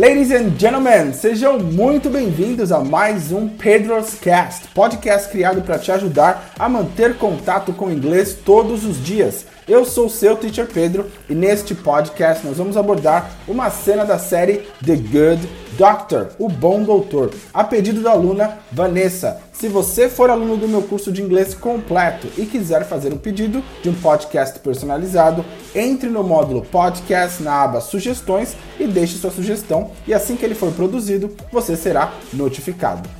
Ladies and gentlemen, sejam muito bem-vindos a mais um Pedro's Cast, podcast criado para te ajudar a manter contato com o inglês todos os dias. Eu sou o seu teacher Pedro e neste podcast nós vamos abordar uma cena da série The Good Doctor, o bom doutor, a pedido da aluna Vanessa. Se você for aluno do meu curso de inglês completo e quiser fazer um pedido de um podcast personalizado, entre no módulo podcast na aba sugestões e deixe sua sugestão e assim que ele for produzido, você será notificado.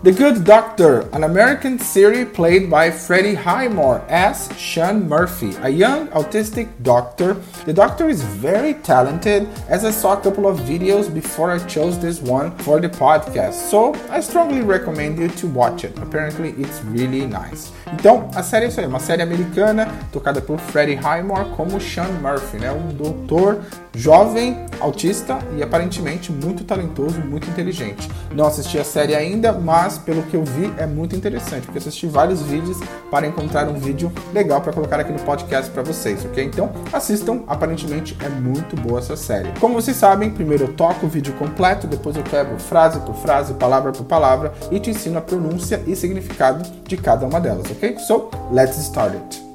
The Good Doctor, an American series played by Freddie Highmore as Sean Murphy, a young autistic doctor. The doctor is very talented, as I saw a couple of videos before I chose this one for the podcast, so I strongly recommend you to watch it. Apparently, it's really nice. Então, a série é isso aí, uma série americana tocada por Freddie Highmore como Sean Murphy, né? Um doutor jovem, autista e aparentemente muito talentoso, muito inteligente. Não assisti a série ainda, mas pelo que eu vi é muito interessante, porque assisti vários vídeos para encontrar um vídeo legal para colocar aqui no podcast para vocês, ok? Então assistam, aparentemente é muito boa essa série. Como vocês sabem, primeiro eu toco o vídeo completo, depois eu quebro frase por frase, palavra por palavra e te ensino a pronúncia e significado de cada uma delas, ok? So, let's start it.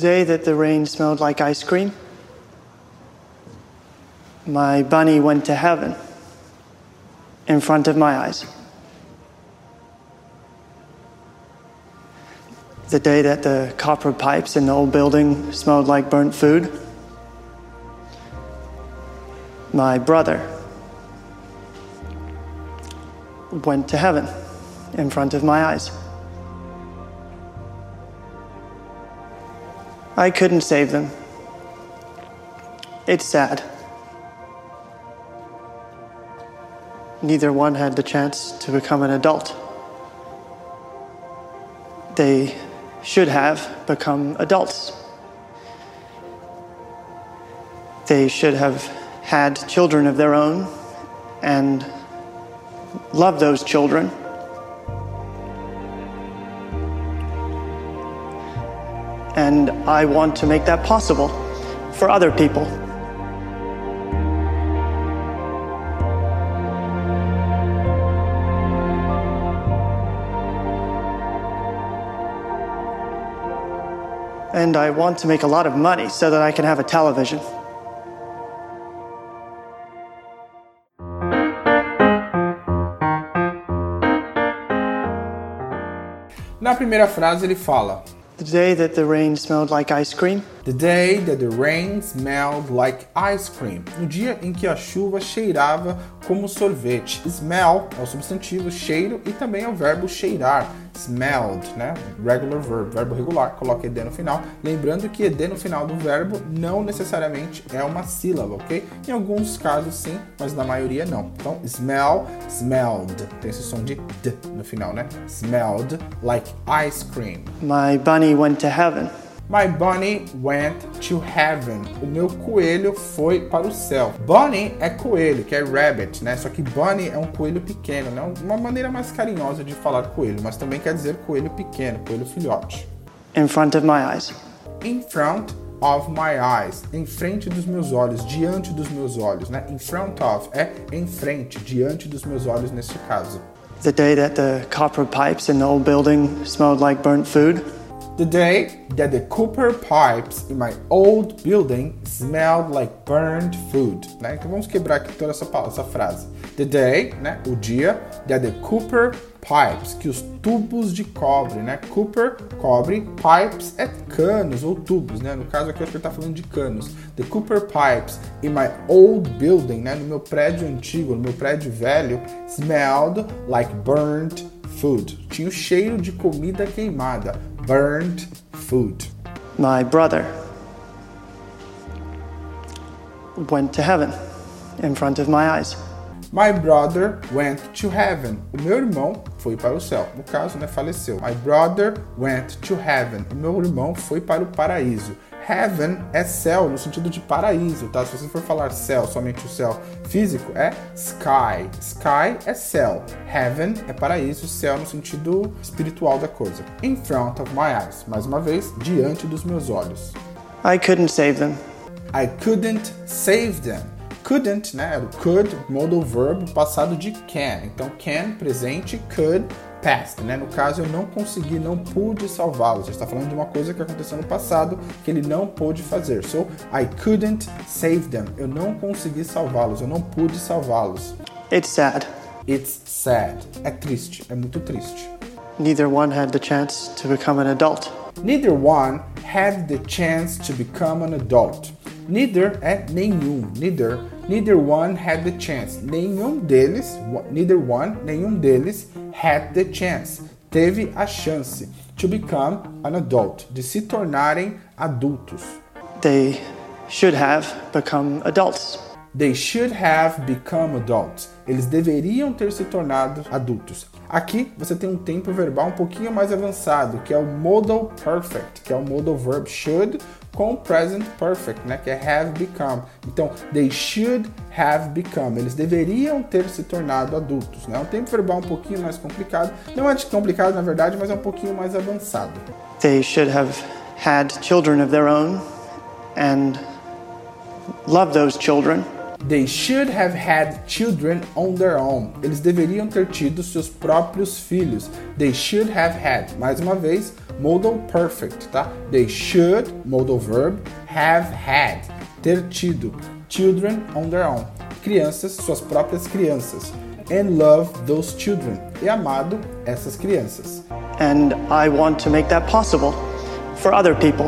Day that the rain smelled like ice cream, my bunny went to heaven in front of my eyes. The day that the copper pipes in the old building smelled like burnt food, my brother went to heaven in front of my eyes. I couldn't save them. It's sad. Neither one had the chance to become an adult. They should have become adults. They should have had children of their own and loved those children. And I want to make that possible for other people. And I want to make a lot of money so that I can have a television. Na primeira frase ele fala: The day that the rain smelled like ice cream, The day that the rain smelled like ice cream. No dia em que a chuva cheirava como sorvete. Smell é o substantivo cheiro e também é o verbo cheirar. Smelled, né? Regular verb, verbo regular. Coloca ed no final. Lembrando que ed no final do verbo não necessariamente é uma sílaba, ok? Em alguns casos sim, mas na maioria não. Então, smell, smelled. Tem esse som de d no final, né? Smelled like ice cream. my bunny went to heaven. My bunny went to heaven. O meu coelho foi para o céu. Bunny é coelho, que é rabbit, né? Só que bunny é um coelho pequeno, né? Uma maneira mais carinhosa de falar coelho, mas também quer dizer coelho pequeno, coelho filhote. in front of my eyes. In front of my eyes, em frente dos meus olhos, diante dos meus olhos, né? In front of é em frente, diante dos meus olhos neste caso. The day that the copper pipes in the old building smelled like burnt food, The day that the copper pipes in my old building smelled like burned food. Né? Então vamos quebrar aqui toda essa, essa frase. The day, né? o dia, that the copper pipes, que os tubos de cobre, né? Copper, cobre, pipes é canos ou tubos, né? No caso aqui acho que ele tá falando de canos. The copper pipes in my old building, né? No meu prédio antigo, no meu prédio velho, smelled like burnt food. Tinha o cheiro de comida queimada. Burnt food. my brother went to heaven in front of my eyes. My brother went to heaven. O meu irmão foi para o céu. No caso, né, faleceu. My brother went to heaven. O meu irmão foi para o paraíso. Heaven é céu no sentido de paraíso, tá? Se você for falar céu, somente o céu físico, é sky. Sky é céu. Heaven é paraíso, céu no sentido espiritual da coisa. In front of my eyes. Mais uma vez, diante dos meus olhos. I couldn't save them. I couldn't save them. Couldn't, né? Era o could, modal verb, passado de can. Então, can, presente, could, past, né? No caso, eu não consegui, não pude salvá-los. está falando de uma coisa que aconteceu no passado que ele não pôde fazer. So, I couldn't save them. Eu não consegui salvá-los, eu não pude salvá-los. It's sad. It's sad. É triste, é muito triste. Neither one had the chance to become an adult. Neither one had the chance to become an adult. Neither é nenhum. Neither. Neither one had the chance. Nenhum deles, neither one, nenhum deles had the chance. Teve a chance to become an adult, de se tornarem adultos. They should have become adults. They should have become adults. Eles deveriam ter se tornado adultos. Aqui você tem um tempo verbal um pouquinho mais avançado, que é o modal perfect, que é o modal verb should com present perfect, né, que é have become. Então, they should have become. Eles deveriam ter se tornado adultos, né? É um tempo verbal um pouquinho mais complicado. Não é complicado na verdade, mas é um pouquinho mais avançado. They should have had children of their own and love those children. They should have had children on their own. Eles deveriam ter tido seus próprios filhos. They should have had. Mais uma vez, modal perfect, tá? They should, modal verb, have had. Ter tido. Children on their own. Crianças, suas próprias crianças. And love those children. E amado essas crianças. And I want to make that possible for other people.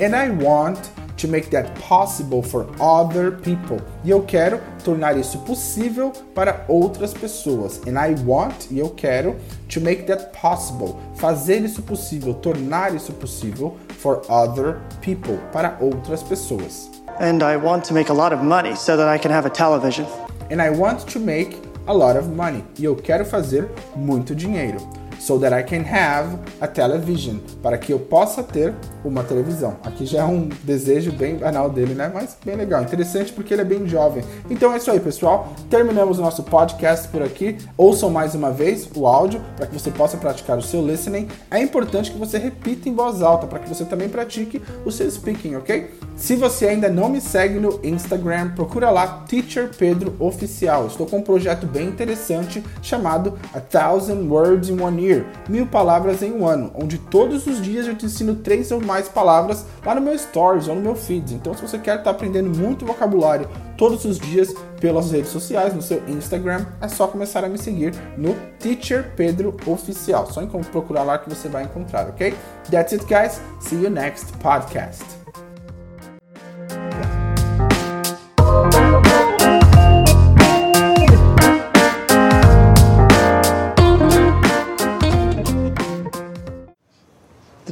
And I want to make that possible for other people. E eu quero tornar isso possível para outras pessoas. And I want, e eu quero, to make that possible. Fazer isso possível, tornar isso possível for other people, para outras pessoas. And I want to make a lot of money so that I can have a television. And I want to make a lot of money. E eu quero fazer muito dinheiro so that I can have a television, para que eu possa ter uma televisão. Aqui já é um desejo bem banal dele, né? Mas bem legal, interessante porque ele é bem jovem. Então é isso aí, pessoal. Terminamos o nosso podcast por aqui. Ouçam mais uma vez o áudio para que você possa praticar o seu listening. É importante que você repita em voz alta para que você também pratique o seu speaking, ok? Se você ainda não me segue no Instagram, procura lá Teacher Pedro Oficial. Estou com um projeto bem interessante chamado A Thousand Words in One Year mil palavras em um ano, onde todos os dias eu te ensino três ou mais palavras lá no meu Stories ou no meu Feed. Então, se você quer estar aprendendo muito vocabulário todos os dias pelas redes sociais, no seu Instagram, é só começar a me seguir no Teacher Pedro Oficial. Só procurar lá que você vai encontrar, ok? That's it, guys. See you next podcast.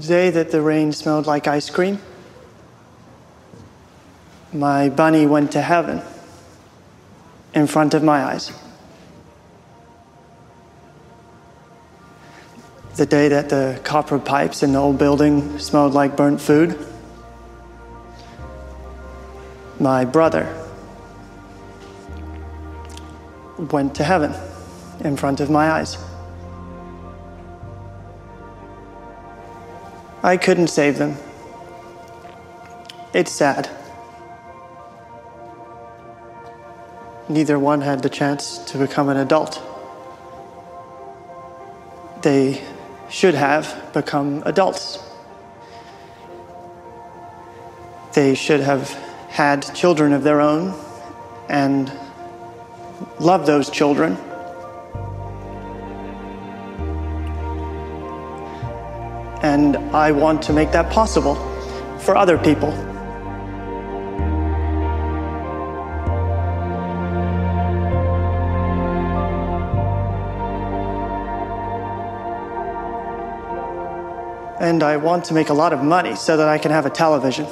The day that the rain smelled like ice cream, my bunny went to heaven in front of my eyes. The day that the copper pipes in the old building smelled like burnt food, my brother went to heaven in front of my eyes. I couldn't save them. It's sad. Neither one had the chance to become an adult. They should have become adults. They should have had children of their own and loved those children. I want to make that possible for other people. And I want to make a lot of money so that I can have a television.